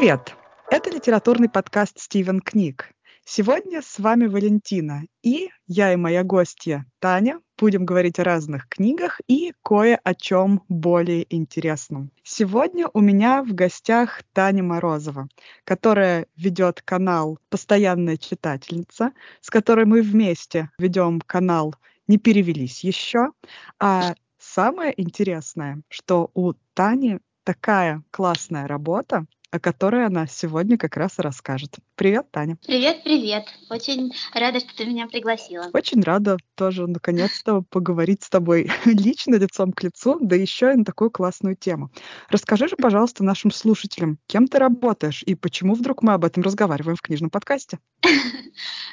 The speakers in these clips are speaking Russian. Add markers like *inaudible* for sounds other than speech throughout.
Привет! Это литературный подкаст «Стивен книг». Сегодня с вами Валентина, и я и моя гостья Таня будем говорить о разных книгах и кое о чем более интересном. Сегодня у меня в гостях Таня Морозова, которая ведет канал «Постоянная читательница», с которой мы вместе ведем канал «Не перевелись еще». А самое интересное, что у Тани такая классная работа, о которой она сегодня как раз и расскажет. Привет, Таня. Привет, привет. Очень рада, что ты меня пригласила. Очень рада тоже наконец-то поговорить с тобой *laughs* лично, лицом к лицу, да еще и на такую классную тему. Расскажи же, пожалуйста, нашим слушателям, кем ты работаешь и почему вдруг мы об этом разговариваем в книжном подкасте? *laughs*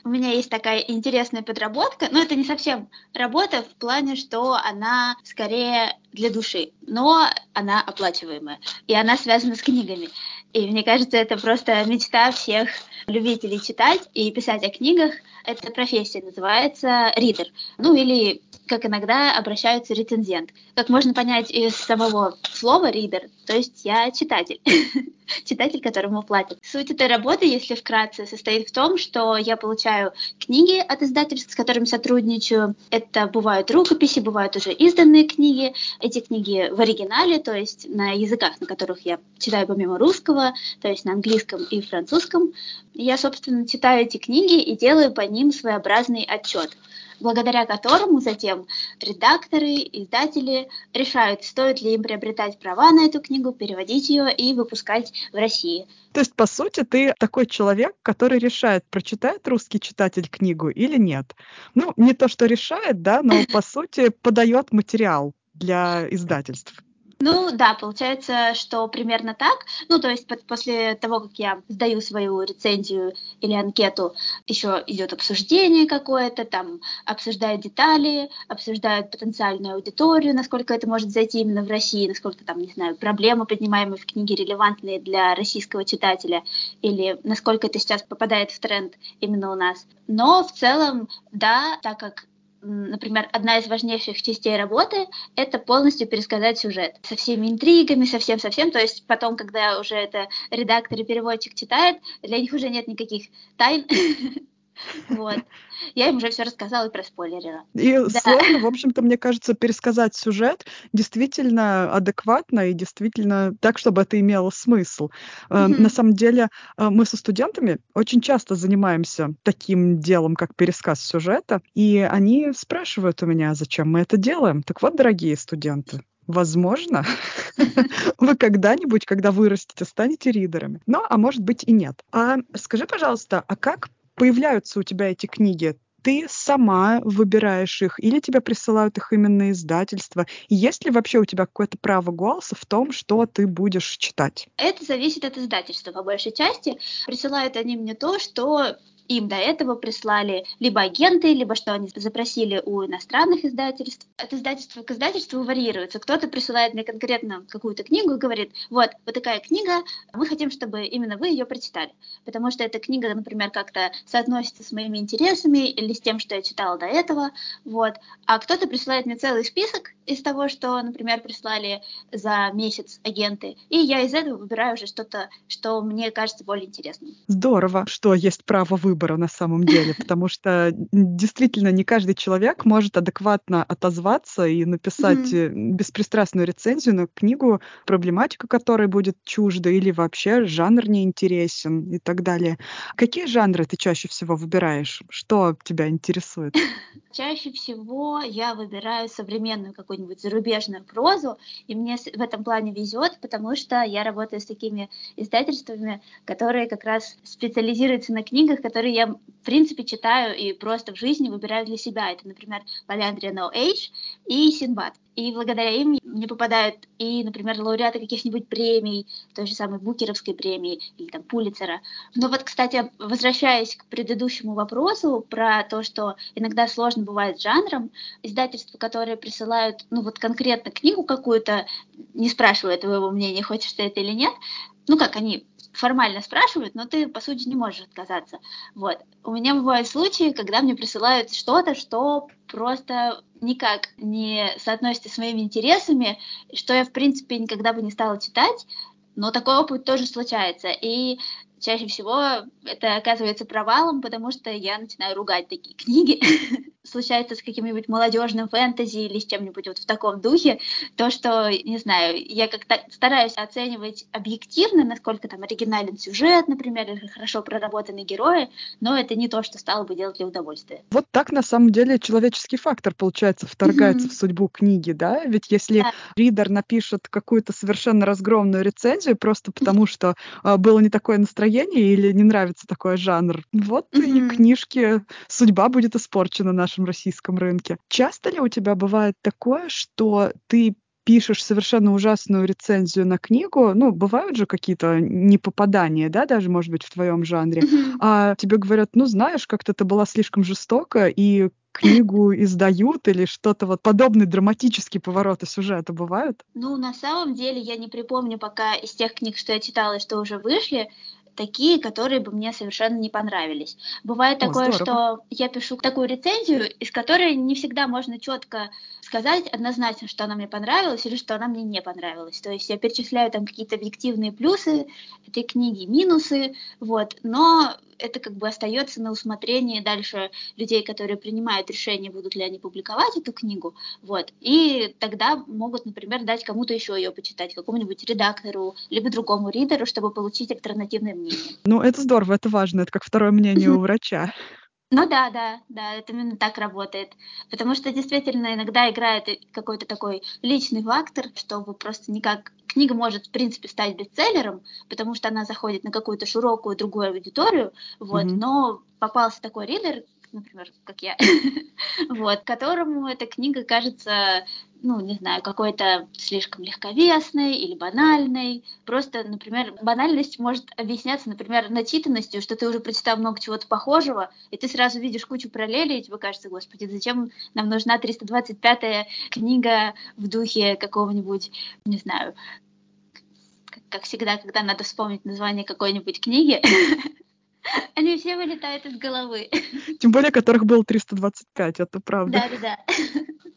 У меня есть такая интересная подработка, но это не совсем работа в плане, что она скорее для души, но она оплачиваемая, и она связана с книгами. И мне кажется, это просто мечта всех любителей читать и писать о книгах. Эта профессия называется ридер, ну или как иногда обращаются рецензент. Как можно понять из самого слова ридер, то есть я читатель, *laughs* читатель, которому платят. Суть этой работы, если вкратце, состоит в том, что я получаю книги от издательств, с которыми сотрудничаю. Это бывают рукописи, бывают уже изданные книги. Эти книги в оригинале, то есть на языках, на которых я читаю помимо русского, то есть на английском и французском. Я, собственно, читаю эти книги и делаю по ним своеобразный отчет благодаря которому затем редакторы, издатели решают, стоит ли им приобретать права на эту книгу, переводить ее и выпускать в России. То есть, по сути, ты такой человек, который решает, прочитает русский читатель книгу или нет. Ну, не то, что решает, да, но, по сути, подает материал для издательств. Ну да, получается, что примерно так. Ну, то есть под, после того, как я сдаю свою рецензию или анкету, еще идет обсуждение какое-то, там обсуждают детали, обсуждают потенциальную аудиторию, насколько это может зайти именно в России, насколько там, не знаю, проблемы, поднимаемые в книге, релевантные для российского читателя, или насколько это сейчас попадает в тренд именно у нас. Но в целом, да, так как например, одна из важнейших частей работы — это полностью пересказать сюжет со всеми интригами, со всем-совсем. То есть потом, когда уже это редактор и переводчик читает, для них уже нет никаких тайн. *laughs* Вот. Я им уже все рассказала и проспойлерила. И да. сложно, в общем-то, мне кажется, пересказать сюжет действительно адекватно и действительно так, чтобы это имело смысл. Mm-hmm. На самом деле, э, мы со студентами очень часто занимаемся таким делом, как пересказ сюжета, и они спрашивают у меня, зачем мы это делаем. Так вот, дорогие студенты, возможно, *laughs* вы когда-нибудь, когда вырастете, станете ридерами. Ну, а может быть и нет. А скажи, пожалуйста, а как появляются у тебя эти книги? Ты сама выбираешь их или тебе присылают их именно издательства? И есть ли вообще у тебя какое-то право голоса в том, что ты будешь читать? Это зависит от издательства по большей части. Присылают они мне то, что им до этого прислали либо агенты, либо что они запросили у иностранных издательств. От издательства к издательству варьируется. Кто-то присылает мне конкретно какую-то книгу и говорит, вот, вот такая книга, мы хотим, чтобы именно вы ее прочитали. Потому что эта книга, например, как-то соотносится с моими интересами или с тем, что я читала до этого. Вот. А кто-то присылает мне целый список из того, что, например, прислали за месяц агенты. И я из этого выбираю уже что-то, что мне кажется более интересным. Здорово, что есть право выбора выбора на самом деле, потому что действительно не каждый человек может адекватно отозваться и написать mm-hmm. беспристрастную рецензию на книгу, проблематика которой будет чужда или вообще жанр неинтересен и так далее. Какие жанры ты чаще всего выбираешь? Что тебя интересует? *laughs* Чаще всего я выбираю современную какую-нибудь зарубежную прозу, и мне в этом плане везет, потому что я работаю с такими издательствами, которые как раз специализируются на книгах, которые которые я, в принципе, читаю и просто в жизни выбираю для себя. Это, например, Поляндрия No Age и Синбад. И благодаря им мне попадают и, например, лауреаты каких-нибудь премий, той же самой Букеровской премии или там Пулицера. Но вот, кстати, возвращаясь к предыдущему вопросу про то, что иногда сложно бывает с жанром, издательства, которые присылают, ну вот конкретно книгу какую-то, не спрашивая твоего мнения, хочешь ты это или нет, ну как они формально спрашивают, но ты, по сути, не можешь отказаться. Вот. У меня бывают случаи, когда мне присылают что-то, что просто никак не соотносится с моими интересами, что я, в принципе, никогда бы не стала читать, Но такой опыт тоже случается. И чаще всего это оказывается провалом, потому что я начинаю ругать такие книги. *laughs* Случается с каким-нибудь молодежным фэнтези или с чем-нибудь вот в таком духе, то, что, не знаю, я как-то стараюсь оценивать объективно, насколько там оригинален сюжет, например, или хорошо проработаны герои, но это не то, что стало бы делать для удовольствия. Вот так, на самом деле, человеческий фактор, получается, вторгается mm-hmm. в судьбу книги, да? Ведь если да. ридер напишет какую-то совершенно разгромную рецензию просто потому, что э, было не такое настроение, или не нравится такой жанр, вот mm-hmm. и книжки, судьба будет испорчена на нашем российском рынке. Часто ли у тебя бывает такое, что ты пишешь совершенно ужасную рецензию на книгу, ну, бывают же какие-то непопадания, да, даже, может быть, в твоем жанре, mm-hmm. а тебе говорят, ну, знаешь, как-то это была слишком жестоко, и книгу *laughs* издают или что-то вот подобные драматические повороты сюжета бывают? Ну, на самом деле, я не припомню пока из тех книг, что я читала и что уже вышли, такие, которые бы мне совершенно не понравились. Бывает О, такое, здорово. что я пишу такую рецензию, из которой не всегда можно четко сказать однозначно, что она мне понравилась или что она мне не понравилась. То есть я перечисляю там какие-то объективные плюсы этой книги, минусы, вот, но это как бы остается на усмотрении дальше людей, которые принимают решение, будут ли они публиковать эту книгу, вот, и тогда могут, например, дать кому-то еще ее почитать, какому-нибудь редактору, либо другому ридеру, чтобы получить альтернативное мнение. Ну, это здорово, это важно, это как второе мнение у врача. Ну да, да, да, это именно так работает. Потому что действительно иногда играет какой-то такой личный фактор, чтобы просто никак книга может, в принципе, стать бестселлером, потому что она заходит на какую-то широкую другую аудиторию, вот, mm-hmm. но попался такой ридер, например, как я, *laughs* вот, которому эта книга кажется, ну, не знаю, какой-то слишком легковесной или банальной. Просто, например, банальность может объясняться, например, начитанностью, что ты уже прочитал много чего-то похожего, и ты сразу видишь кучу параллелей, и тебе кажется, господи, зачем нам нужна 325-я книга в духе какого-нибудь, не знаю, как всегда, когда надо вспомнить название какой-нибудь книги, *laughs* *laughs* Они все вылетают из головы. *laughs* Тем более, которых было 325, это правда. Да-да-да.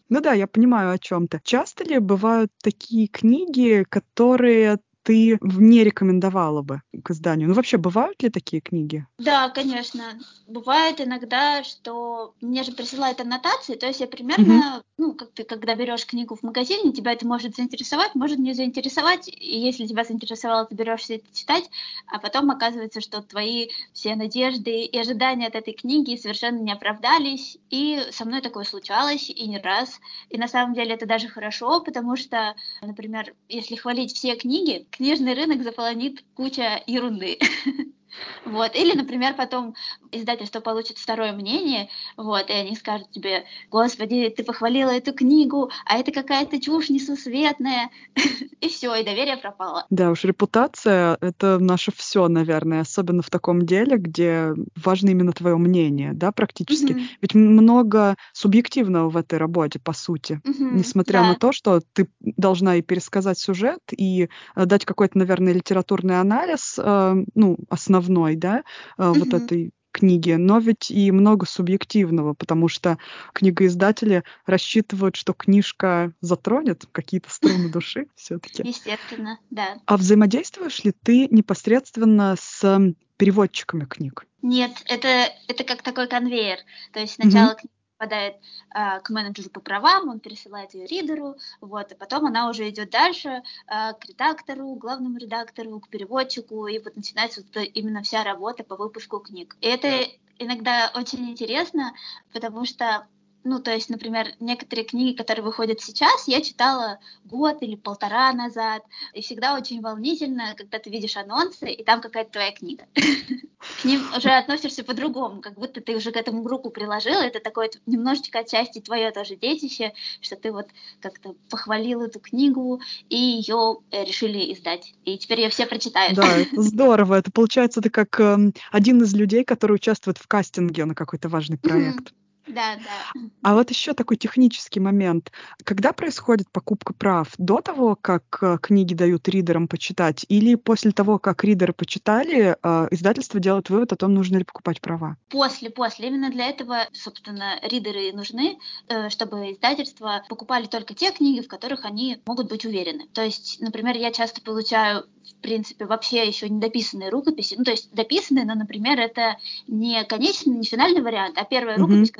Ну да, я понимаю о чем то Часто ли бывают такие книги, которые ты не рекомендовала бы к изданию? Ну, вообще, бывают ли такие книги? Да, конечно. Бывает иногда, что мне же присылают аннотации, то есть я примерно, угу. ну, как ты, когда берешь книгу в магазине, тебя это может заинтересовать, может не заинтересовать, и если тебя заинтересовало, ты берешься это читать, а потом оказывается, что твои все надежды и ожидания от этой книги совершенно не оправдались, и со мной такое случалось, и не раз. И на самом деле это даже хорошо, потому что, например, если хвалить все книги, книжный рынок заполонит куча ерунды. *laughs* Вот. Или, например, потом издательство получит второе мнение, вот, и они скажут тебе, господи, ты похвалила эту книгу, а это какая-то чушь несусветная. *laughs* и все, и доверие пропало. Да уж, репутация — это наше все, наверное, особенно в таком деле, где важно именно твое мнение, да, практически. Угу. Ведь много субъективного в этой работе, по сути. Угу, Несмотря да. на то, что ты должна и пересказать сюжет, и э, дать какой-то, наверное, литературный анализ, э, ну, основной, да, mm-hmm. вот этой книги, но ведь и много субъективного, потому что книгоиздатели рассчитывают, что книжка затронет какие-то струны *laughs* души все-таки. Естественно, да. А взаимодействуешь ли ты непосредственно с переводчиками книг? Нет, это, это как такой конвейер. То есть сначала mm-hmm попадает э, к менеджеру по правам, он пересылает ее ридеру, вот, и потом она уже идет дальше э, к редактору, главному редактору, к переводчику, и вот начинается вот именно вся работа по выпуску книг. И это иногда очень интересно, потому что ну, то есть, например, некоторые книги, которые выходят сейчас, я читала год или полтора назад, и всегда очень волнительно, когда ты видишь анонсы, и там какая-то твоя книга. *laughs* К ним уже относишься по-другому, как будто ты уже к этому руку приложила, это такое немножечко отчасти твое тоже детище, что ты вот как-то похвалил эту книгу, и ее э, решили издать, и теперь ее все прочитают. Да, это *laughs* здорово, это получается, ты как э, один из людей, который участвует в кастинге на какой-то важный проект. Да, да. А вот еще такой технический момент. Когда происходит покупка прав? До того, как э, книги дают ридерам почитать, или после того, как ридеры почитали, э, издательство делает вывод о том, нужно ли покупать права? После, после. Именно для этого, собственно, ридеры нужны, э, чтобы издательства покупали только те книги, в которых они могут быть уверены. То есть, например, я часто получаю принципе, вообще еще не дописанные рукописи. Ну, то есть дописанные, но, например, это не конечный, не финальный вариант, а первая mm-hmm. рукопись,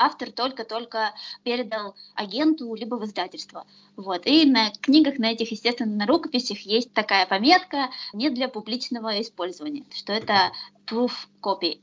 автор только-только передал агенту либо в издательство. Вот. И на книгах, на этих, естественно, на рукописях есть такая пометка не для публичного использования, что это proof copy.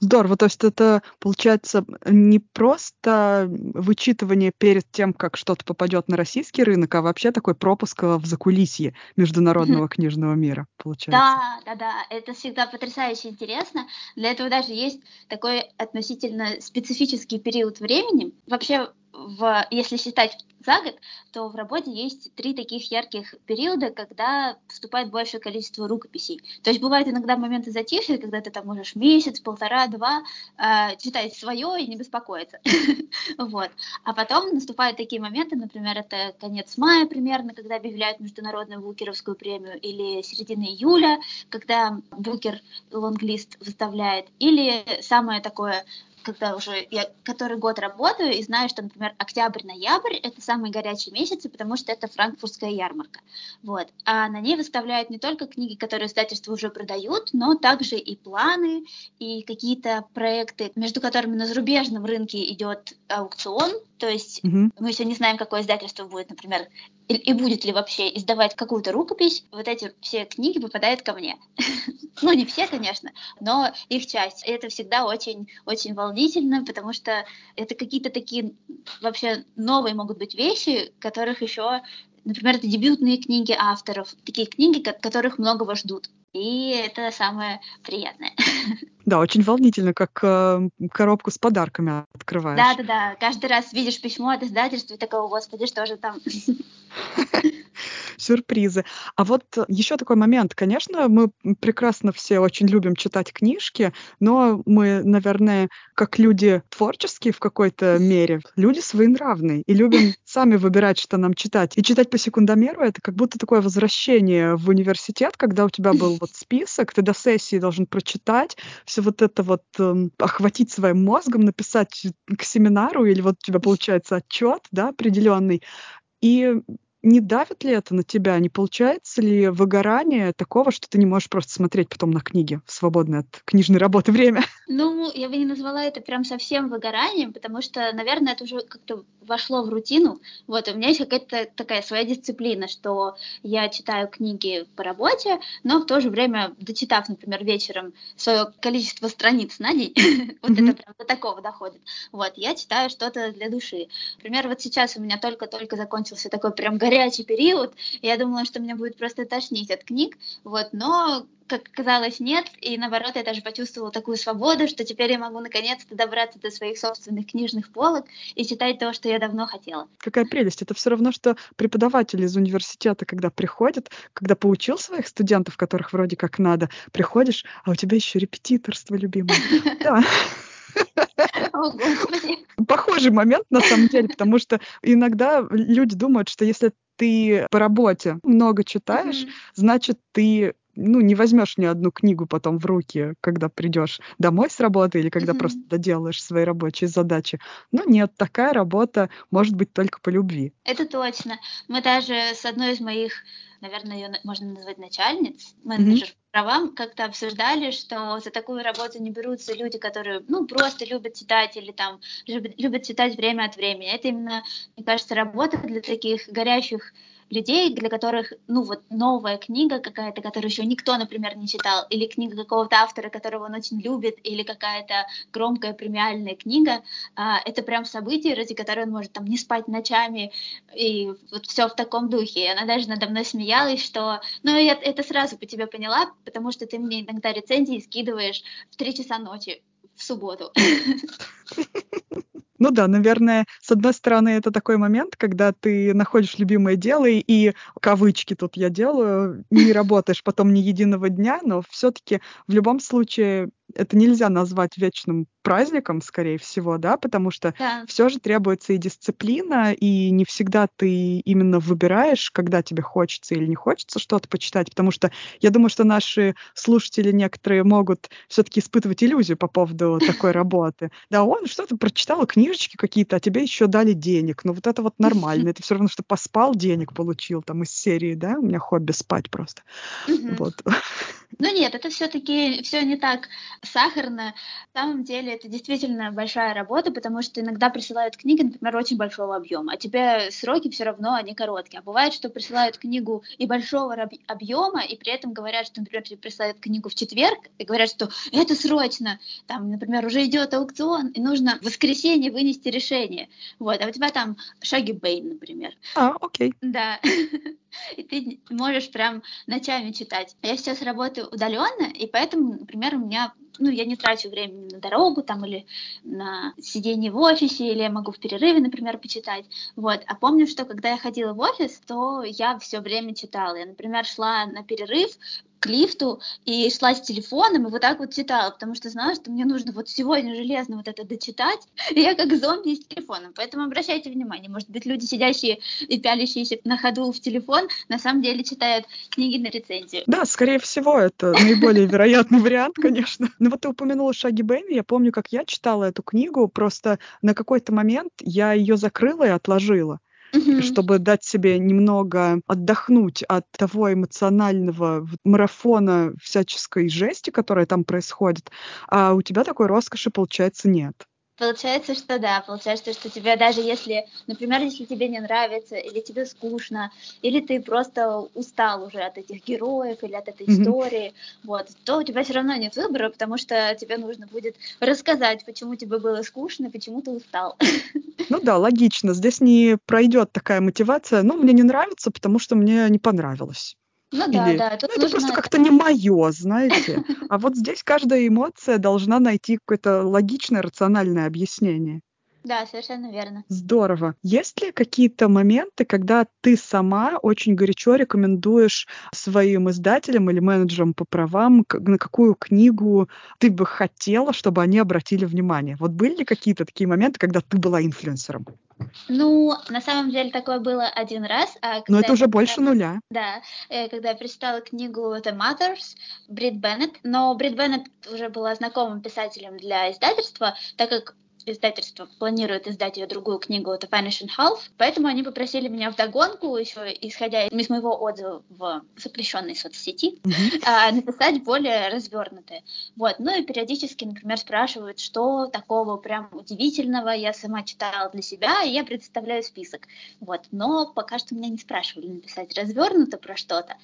Здорово, то есть это получается не просто вычитывание перед тем, как что-то попадет на российский рынок, а вообще такой пропуск в закулисье международного книжного мира, получается. Да, да, да, это всегда потрясающе интересно. Для этого даже есть такой относительно специфический период времени. Вообще в, если считать за год, то в работе есть три таких ярких периода, когда поступает большее количество рукописей. То есть бывают иногда моменты затишья, когда ты там можешь месяц, полтора, два э, читать свое и не беспокоиться. *laughs* вот. А потом наступают такие моменты, например, это конец мая примерно, когда объявляют международную букеровскую премию, или середина июля, когда букер лонглист выставляет, или самое такое когда уже я который год работаю и знаю, что, например, октябрь-ноябрь — это самые горячие месяцы, потому что это франкфуртская ярмарка. Вот. А на ней выставляют не только книги, которые издательства уже продают, но также и планы, и какие-то проекты, между которыми на зарубежном рынке идет аукцион, то есть mm-hmm. мы еще не знаем, какое издательство будет, например, и, и будет ли вообще издавать какую-то рукопись. Вот эти все книги попадают ко мне. *laughs* ну, не все, конечно, но их часть. И это всегда очень, очень волнительно, потому что это какие-то такие вообще новые могут быть вещи, которых еще Например, это дебютные книги авторов, такие книги, которых многого ждут. И это самое приятное. *laughs* Да, очень волнительно, как э, коробку с подарками открываешь. Да, да, да. Каждый раз видишь письмо от издательства и такого, господи, что же там? *laughs* *laughs* сюрпризы. А вот еще такой момент. Конечно, мы прекрасно все очень любим читать книжки, но мы, наверное, как люди творческие в какой-то мере, люди своенравные и любим *laughs* сами выбирать, что нам читать. И читать по секундомеру — это как будто такое возвращение в университет, когда у тебя был вот список, ты до сессии должен прочитать, все вот это вот э, охватить своим мозгом, написать к семинару, или вот у тебя получается отчет, да, определенный. И не давит ли это на тебя? Не получается ли выгорание такого, что ты не можешь просто смотреть потом на книги в свободное от книжной работы время? *laughs* Ну, я бы не назвала это прям совсем выгоранием, потому что, наверное, это уже как-то вошло в рутину. Вот, у меня есть какая-то такая своя дисциплина, что я читаю книги по работе, но в то же время, дочитав, например, вечером свое количество страниц на день, *laughs* вот это прям до такого доходит, вот, я читаю что-то для души. Например, вот сейчас у меня только-только закончился такой прям горячий период, я думала, что мне будет просто тошнить от книг, вот, но как оказалось, нет, и наоборот, я даже почувствовала такую свободу, что теперь я могу наконец-то добраться до своих собственных книжных полок и читать то, что я давно хотела. Какая прелесть! Это все равно, что преподаватель из университета, когда приходит, когда поучил своих студентов, которых вроде как надо, приходишь, а у тебя еще репетиторство любимое. *laughs* Да. Похожий момент на самом деле, потому что иногда люди думают, что если ты по работе много читаешь, mm-hmm. значит, ты ну, не возьмешь ни одну книгу потом в руки, когда придешь домой с работы или когда mm-hmm. просто доделаешь свои рабочие задачи. Но нет, такая работа может быть только по любви. Это точно. Мы даже с одной из моих, наверное, ее можно назвать начальниц, менеджер mm-hmm. по правам, как-то обсуждали, что за такую работу не берутся люди, которые, ну, просто любят читать или там любят, любят читать время от времени. Это именно, мне кажется, работа для таких горящих людей, для которых, ну вот, новая книга какая-то, которую еще никто, например, не читал, или книга какого-то автора, которого он очень любит, или какая-то громкая премиальная книга, а, это прям событие, ради которого он может там не спать ночами, и вот все в таком духе. И она даже надо мной смеялась, что, ну, я это сразу по тебе поняла, потому что ты мне иногда рецензии скидываешь в 3 часа ночи в субботу. *laughs* Ну да, наверное, с одной стороны, это такой момент, когда ты находишь любимое дело, и кавычки тут я делаю, не работаешь потом ни единого дня, но все-таки в любом случае это нельзя назвать вечным праздником, скорее всего, да, потому что Да. все же требуется и дисциплина, и не всегда ты именно выбираешь, когда тебе хочется или не хочется что-то почитать, потому что я думаю, что наши слушатели некоторые могут все-таки испытывать иллюзию по поводу *laughs* такой работы. Да, он что-то прочитал, книжечки какие-то, а тебе еще дали денег. Ну вот это вот нормально. *laughs* Это все равно, что поспал, денег получил там из серии, да, у меня хобби спать просто. Вот. Ну нет, это все-таки все не так сахарно. На самом деле это действительно большая работа, потому что иногда присылают книги, например, очень большого объема, а тебе сроки все равно они короткие. А бывает, что присылают книгу и большого объема, и при этом говорят, что, например, тебе присылают книгу в четверг, и говорят, что это срочно, там, например, уже идет аукцион, и нужно в воскресенье вынести решение. Вот, а у тебя там Шаги Бэйн, например. А, окей. Да. *laughs* И ты можешь прям ночами читать. Я сейчас работаю удаленно, и поэтому, например, у меня, ну, я не трачу времени на дорогу там или на сидение в офисе, или я могу в перерыве, например, почитать. Вот. А помню, что когда я ходила в офис, то я все время читала. Я, например, шла на перерыв к лифту и шла с телефоном и вот так вот читала, потому что знала, что мне нужно вот сегодня железно вот это дочитать, *laughs* и я как зомби с телефоном. Поэтому обращайте внимание, может быть, люди, сидящие и пялящиеся на ходу в телефон, на самом деле читают книги на рецензию. Да, скорее всего, это *laughs* наиболее вероятный вариант, конечно. Ну вот ты упомянула Шаги Бэйми, я помню, как я читала эту книгу, просто на какой-то момент я ее закрыла и отложила. Мгм. чтобы дать себе немного отдохнуть от того эмоционального марафона всяческой жести, которая там происходит, а у тебя такой роскоши, получается, нет. Получается, что да, получается, что тебе даже если, например, если тебе не нравится, или тебе скучно, или ты просто устал уже от этих героев или от этой Мгм. истории, вот, то у тебя все равно нет выбора, потому что тебе нужно будет рассказать, почему тебе было скучно, почему ты устал. Ну да, логично. Здесь не пройдет такая мотивация. Ну, мне не нравится, потому что мне не понравилось. Ну да, Или, да, ну, тут это просто нужно... как-то не мое, знаете. А вот *laughs* здесь каждая эмоция должна найти какое-то логичное, рациональное объяснение. Да, совершенно верно. Здорово. Есть ли какие-то моменты, когда ты сама очень горячо рекомендуешь своим издателям или менеджерам по правам, на какую книгу ты бы хотела, чтобы они обратили внимание? Вот были ли какие-то такие моменты, когда ты была инфлюенсером? Ну, на самом деле такое было один раз, а Но это я уже больше нуля. Да, э, когда я прочитала книгу The Mothers Брит Беннет, но Брит Беннет уже была знакомым писателем для издательства, так как издательство планирует издать ее другую книгу The Vanishing Half, поэтому они попросили меня вдогонку, еще исходя из моего отзыва в запрещенной соцсети, а, написать более развернутые. Вот. Ну и периодически, например, спрашивают, что такого прям удивительного я сама читала для себя, и я представляю список. Вот. Но пока что меня не спрашивали написать развернуто про что-то.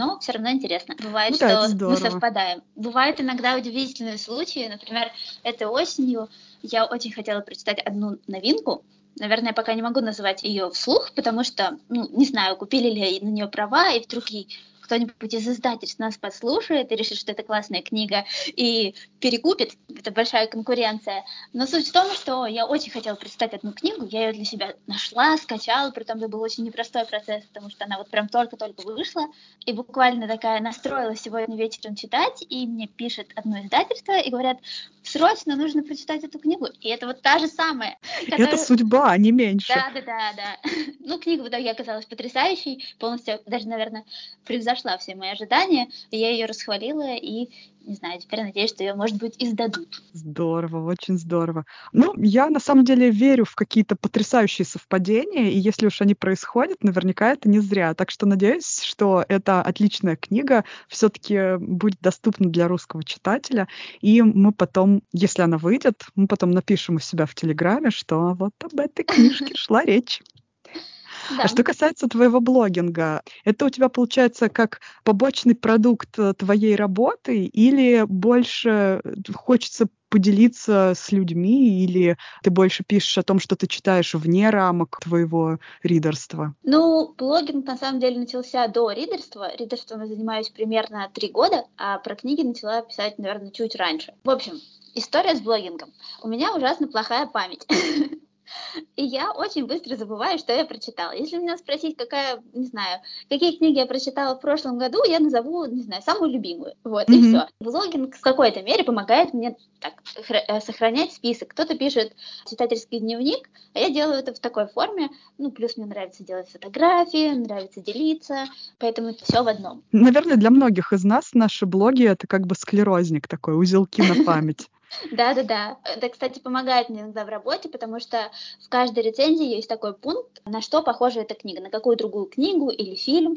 Но все равно интересно. Бывает, Ну да, что мы совпадаем. Бывают иногда удивительные случаи. Например, этой осенью я очень хотела прочитать одну новинку. Наверное, пока не могу называть ее вслух, потому что, ну, не знаю, купили ли на нее права, и вдруг ей кто-нибудь из издательств нас подслушает и решит, что это классная книга, и перекупит. Это большая конкуренция. Но суть в том, что я очень хотела прочитать одну книгу, я ее для себя нашла, скачала, при том это был очень непростой процесс, потому что она вот прям только-только вышла, и буквально такая настроилась сегодня вечером читать, и мне пишет одно издательство, и говорят, срочно нужно прочитать эту книгу. И это вот та же самая, Это которая- судьба, а не меньше. да, да, да, да. *laughs* Ну, книга в итоге оказалась потрясающей, полностью даже, наверное, превзошла все мои ожидания. Я ее расхвалила и, не знаю, теперь надеюсь, что ее, может быть, издадут. Здорово, очень здорово. Ну, я на самом деле верю в какие-то потрясающие совпадения, и если уж они происходят, наверняка это не зря. Так что надеюсь, что эта отличная книга все-таки будет доступна для русского читателя, и мы потом, если она выйдет, мы потом напишем у себя в Телеграме, что вот об этой *laughs* книжке шла речь. Да. А что касается твоего блогинга, это у тебя получается как побочный продукт э, твоей работы или больше э, хочется поделиться с людьми или ты больше пишешь о том, что ты читаешь вне рамок твоего ридерства? Ну, блогинг на самом деле начался до ридерства. Ридерством я занимаюсь примерно три года, а про книги начала писать, наверное, чуть раньше. В общем, история с блогингом. У меня ужасно плохая память. *laughs* И я очень быстро забываю, что я прочитала. Если меня спросить, какая, не знаю, какие книги я прочитала в прошлом году, я назову, не знаю, самую любимую. Вот, mm-hmm. и все. Блогинг в какой-то мере помогает мне так, э, сохранять список. Кто-то пишет читательский дневник, а я делаю это в такой форме. Ну, плюс мне нравится делать фотографии, нравится делиться, поэтому это все в одном. Наверное, для многих из нас наши блоги — это как бы склерозник такой, узелки на *laughs* память. Да-да-да. Это, кстати, помогает мне иногда в работе, потому что в каждой рецензии есть такой пункт, на что похожа эта книга, на какую другую книгу или фильм.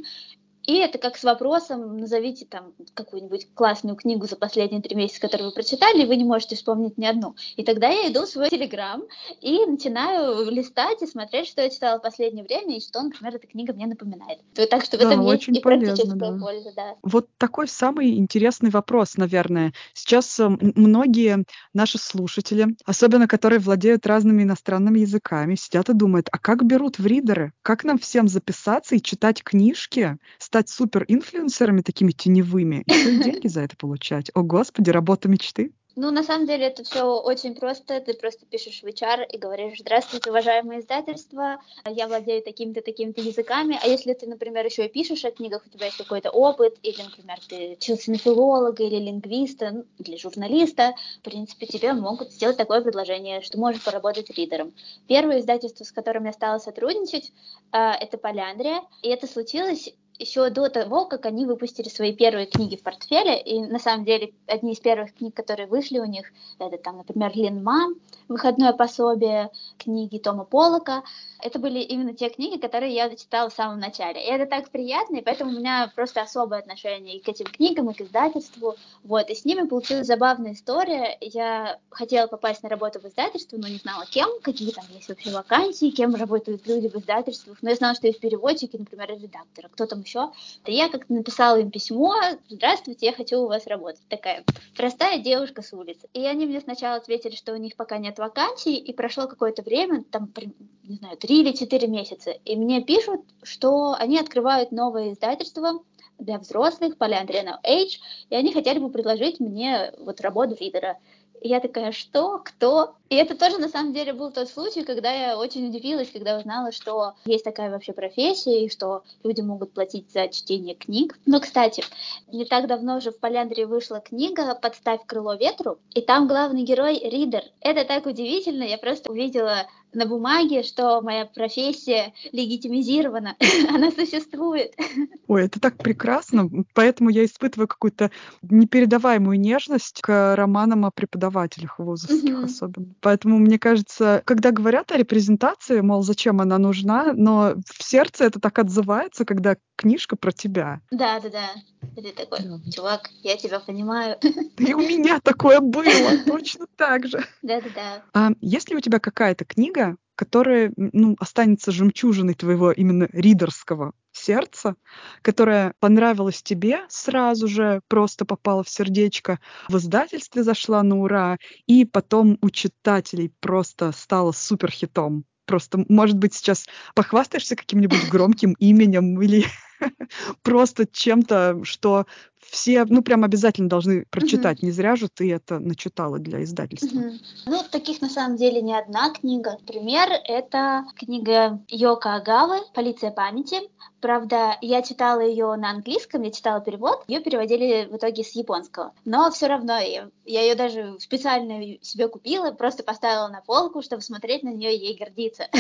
И это как с вопросом, назовите там какую-нибудь классную книгу за последние три месяца, которую вы прочитали, и вы не можете вспомнить ни одну. И тогда я иду в свой телеграм и начинаю листать и смотреть, что я читала в последнее время, и что, например, эта книга мне напоминает. Так что в этом да, есть и полезно, практическая да. польза, да. Вот такой самый интересный вопрос, наверное. Сейчас э, многие наши слушатели, особенно которые владеют разными иностранными языками, сидят и думают, а как берут в ридеры? Как нам всем записаться и читать книжки с стать супер-инфлюенсерами такими теневыми, и *laughs* деньги за это получать. О, Господи, работа мечты. Ну, на самом деле, это все очень просто. Ты просто пишешь в HR и говоришь, здравствуйте, уважаемые издательства, я владею такими-то, такими-то языками. А если ты, например, еще и пишешь о книгах, у тебя есть какой-то опыт, или, например, ты учился на филолога или лингвиста, ну, или журналиста, в принципе, тебе могут сделать такое предложение, что можешь поработать ридером. Первое издательство, с которым я стала сотрудничать, а, это Поляндрия, и это случилось еще до того, как они выпустили свои первые книги в портфеле, и на самом деле одни из первых книг, которые вышли у них, это там, например, Линма, выходное пособие, книги Тома Полока, это были именно те книги, которые я читала в самом начале. И это так приятно, и поэтому у меня просто особое отношение и к этим книгам, и к издательству. Вот, и с ними получилась забавная история. Я хотела попасть на работу в издательство, но не знала кем, какие там есть вообще вакансии, кем работают люди в издательствах. Но я знала, что есть переводчики, например, редакторы, кто там еще. И я как-то написала им письмо, здравствуйте, я хочу у вас работать. Такая простая девушка с улицы. И они мне сначала ответили, что у них пока нет вакансий, и прошло какое-то время, там, не знаю, три или четыре месяца. И мне пишут, что они открывают новое издательство для взрослых, Polyandrian Age, и они хотели бы предложить мне вот работу лидера. Я такая, что, кто? И это тоже на самом деле был тот случай, когда я очень удивилась, когда узнала, что есть такая вообще профессия, и что люди могут платить за чтение книг. Но, кстати, не так давно же в Поляндрии вышла книга «Подставь крыло ветру», и там главный герой — Ридер. Это так удивительно, я просто увидела на бумаге, что моя профессия легитимизирована, *laughs* она существует. Ой, это так прекрасно, поэтому я испытываю какую-то непередаваемую нежность к романам о преподавателях вузовских mm-hmm. особенно. Поэтому мне кажется, когда говорят о репрезентации, мол, зачем она нужна, но в сердце это так отзывается, когда книжка про тебя. Да, да, да. Ты такой, чувак, я тебя понимаю. *laughs* И у меня такое было, точно так же. Да, да, да. А есть ли у тебя какая-то книга, которая ну, останется жемчужиной твоего именно ридерского сердца, которая понравилась тебе сразу же, просто попала в сердечко, в издательстве зашла на ура, и потом у читателей просто стала суперхитом. Просто, может быть, сейчас похвастаешься каким-нибудь громким именем или *laughs* просто чем-то, что все, ну, прям обязательно должны прочитать. Mm-hmm. Не зря же ты это начитала для издательства. Mm-hmm. Ну, таких на самом деле не одна книга. Пример — это книга Йока Агавы «Полиция памяти». Правда, я читала ее на английском, я читала перевод, ее переводили в итоге с японского. Но все равно я, я ее даже специально себе купила, просто поставила на полку, чтобы смотреть на нее и ей гордиться. *laughs*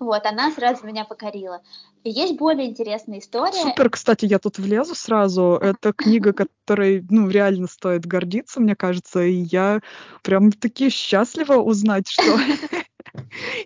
Вот, она сразу меня покорила. И есть более интересная история. Супер, кстати, я тут влезу сразу. Это книга, *laughs* которой, ну, реально стоит гордиться, мне кажется. И я прям таки счастлива узнать, что *laughs*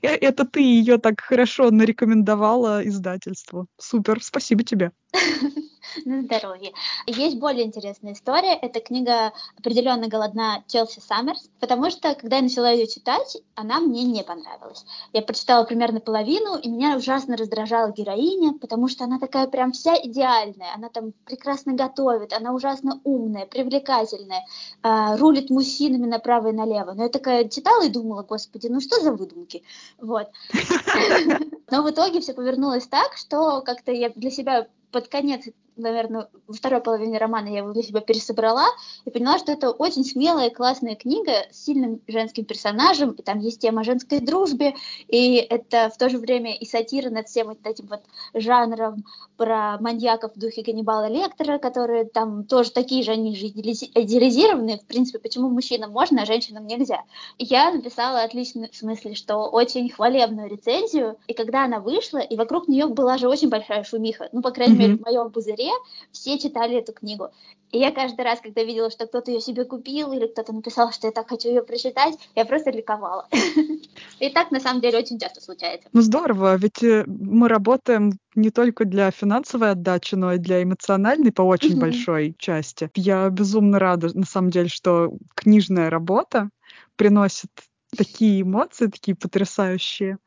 Э, это ты ее так хорошо нарекомендовала издательству. Супер, спасибо тебе. *laughs* *laughs* На здоровье. Есть более интересная история. Эта книга определенно голодна Челси Саммерс, потому что, когда я начала ее читать, она мне не понравилась. Я прочитала примерно половину, и меня ужасно раздражала героиня, потому что она такая прям вся идеальная. Она там прекрасно готовит, она ужасно умная, привлекательная, э, рулит мужчинами направо и налево. Но я такая читала и думала, господи, ну что за выдумки? Вот. *laughs* *laughs* Но в итоге все повернулось так, что как-то я для себя под конец наверное, во второй половине романа я его для себя пересобрала и поняла, что это очень смелая, классная книга с сильным женским персонажем, и там есть тема женской дружбе, и это в то же время и сатира над всем вот этим вот жанром про маньяков в духе Ганнибала Лектора, которые там тоже такие же, они же идеализированные, в принципе, почему мужчинам можно, а женщинам нельзя. Я написала отличный в смысле, что очень хвалебную рецензию, и когда она вышла, и вокруг нее была же очень большая шумиха, ну, по крайней mm-hmm. мере, в моем пузыре все читали эту книгу. И я каждый раз, когда видела, что кто-то ее себе купил, или кто-то написал, что я так хочу ее прочитать, я просто ликовала. *laughs* И так, на самом деле, очень часто случается. Ну, здорово, ведь э, мы работаем не только для финансовой отдачи, но и для эмоциональной по очень большой части. Я безумно рада, на самом деле, что книжная работа приносит такие эмоции, такие потрясающие,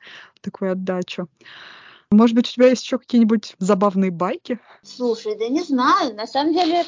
такую отдачу. Может быть, у тебя есть еще какие-нибудь забавные байки? Слушай, да не знаю. На самом деле,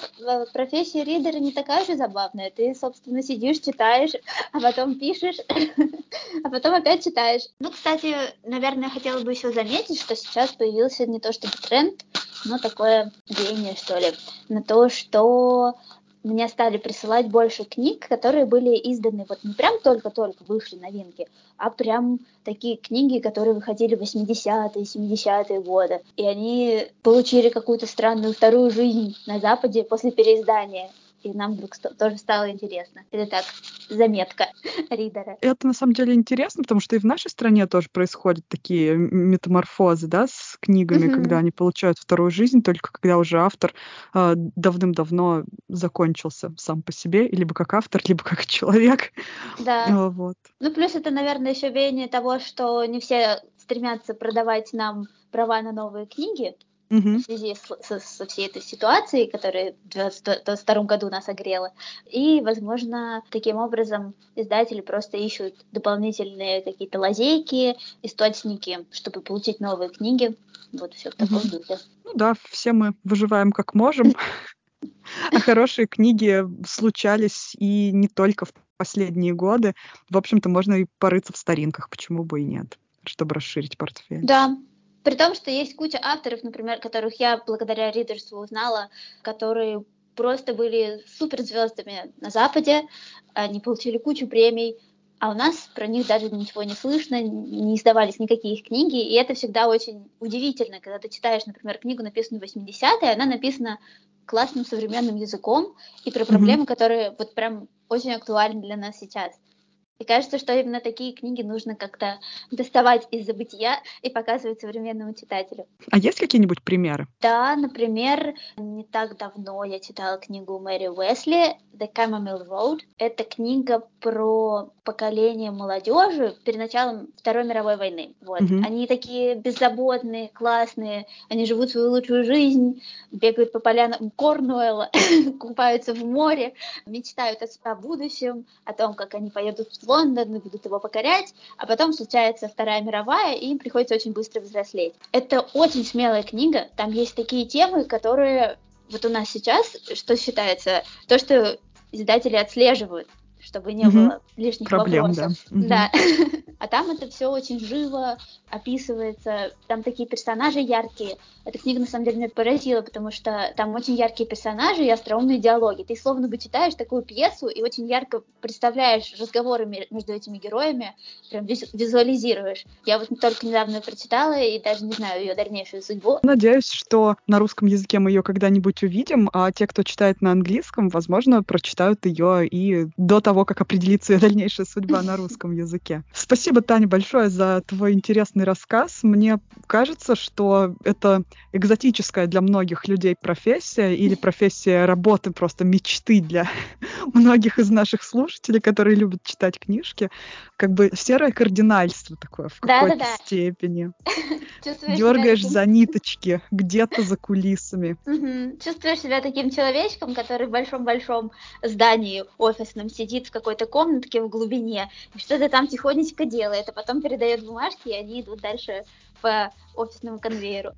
профессия ридера не такая же забавная. Ты, собственно, сидишь, читаешь, а потом пишешь, *laughs* а потом опять читаешь. Ну, кстати, наверное, хотела бы еще заметить, что сейчас появился не то чтобы тренд, но такое веяние, что ли, на то, что мне стали присылать больше книг, которые были изданы вот не прям только-только вышли новинки, а прям такие книги, которые выходили в 80-е, 70-е годы. И они получили какую-то странную вторую жизнь на Западе после переиздания и нам вдруг тоже стало интересно. Это так, заметка *laughs* ридера. Это на самом деле интересно, потому что и в нашей стране тоже происходят такие метаморфозы, да, с книгами, mm-hmm. когда они получают вторую жизнь, только когда уже автор э, давным-давно закончился сам по себе, либо как автор, *laughs* либо как человек. Да. Э, вот. Ну, плюс это, наверное, еще веяние того, что не все стремятся продавать нам права на новые книги, в связи с, со, со всей этой ситуацией, которая в 2022 году нас огрела. И, возможно, таким образом издатели просто ищут дополнительные какие-то лазейки, источники, чтобы получить новые книги. Вот все в таком угу. духе. Ну да, все мы выживаем как можем. А хорошие книги случались и не только в последние годы. В общем-то, можно и порыться в старинках, почему бы и нет, чтобы расширить портфель. Да, при том, что есть куча авторов, например, которых я благодаря ридерству узнала, которые просто были суперзвездами на Западе, они получили кучу премий, а у нас про них даже ничего не слышно, не издавались никакие их книги, и это всегда очень удивительно, когда ты читаешь, например, книгу, написанную в 80-е, она написана классным современным языком и про проблемы, mm-hmm. которые вот прям очень актуальны для нас сейчас. И кажется, что именно такие книги нужно как-то доставать из забытия и показывать современному читателю. А есть какие-нибудь примеры? Да, например, не так давно я читала книгу Мэри Уэсли «The Chamomile Road». Это книга про поколение молодежи перед началом Второй мировой войны. Вот. Mm-hmm. Они такие беззаботные, классные, они живут свою лучшую жизнь, бегают по полянам Корнуэлла, *laughs* купаются в море, мечтают о будущем, о том, как они поедут в Лондон и будут его покорять, а потом случается Вторая мировая, и им приходится очень быстро взрослеть. Это очень смелая книга, там есть такие темы, которые вот у нас сейчас, что считается, то, что издатели отслеживают, чтобы не mm-hmm. было лишних Проблем, вопросов. Да. Mm-hmm. да. *laughs* А там это все очень живо описывается, там такие персонажи яркие. Эта книга на самом деле меня поразила, потому что там очень яркие персонажи и остроумные диалоги. Ты словно бы читаешь такую пьесу и очень ярко представляешь разговоры между этими героями, прям визуализируешь. Я вот только недавно прочитала и даже не знаю ее дальнейшую судьбу. Надеюсь, что на русском языке мы ее когда-нибудь увидим, а те, кто читает на английском, возможно, прочитают ее и до того, как определится ее дальнейшая судьба на русском языке. Спасибо, Таня, большое за твой интересный рассказ. Мне кажется, что это экзотическая для многих людей профессия или профессия работы просто мечты для *laughs* многих из наших слушателей, которые любят читать книжки. Как бы серое кардинальство такое в какой-то да, да, да. степени. *laughs* Дергаешь за ниточки где-то за кулисами. Угу. Чувствуешь себя таким человечком, который в большом-большом здании офисном сидит в какой-то комнатке в глубине, что-то там тихонечко делает, а потом передает бумажки, и они идут дальше по офисному конвейеру.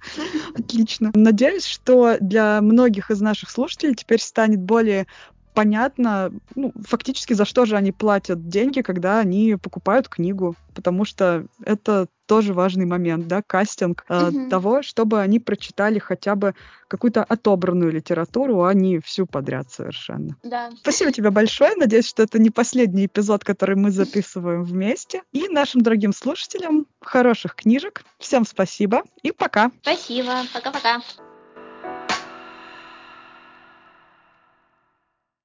Отлично. Надеюсь, что для многих из наших слушателей теперь станет более понятно, ну, фактически за что же они платят деньги, когда они покупают книгу, потому что это тоже важный момент, да, кастинг э, угу. того, чтобы они прочитали хотя бы какую-то отобранную литературу, а не всю подряд совершенно. Да. Спасибо тебе большое. Надеюсь, что это не последний эпизод, который мы записываем вместе. И нашим дорогим слушателям хороших книжек. Всем спасибо и пока. Спасибо. Пока-пока.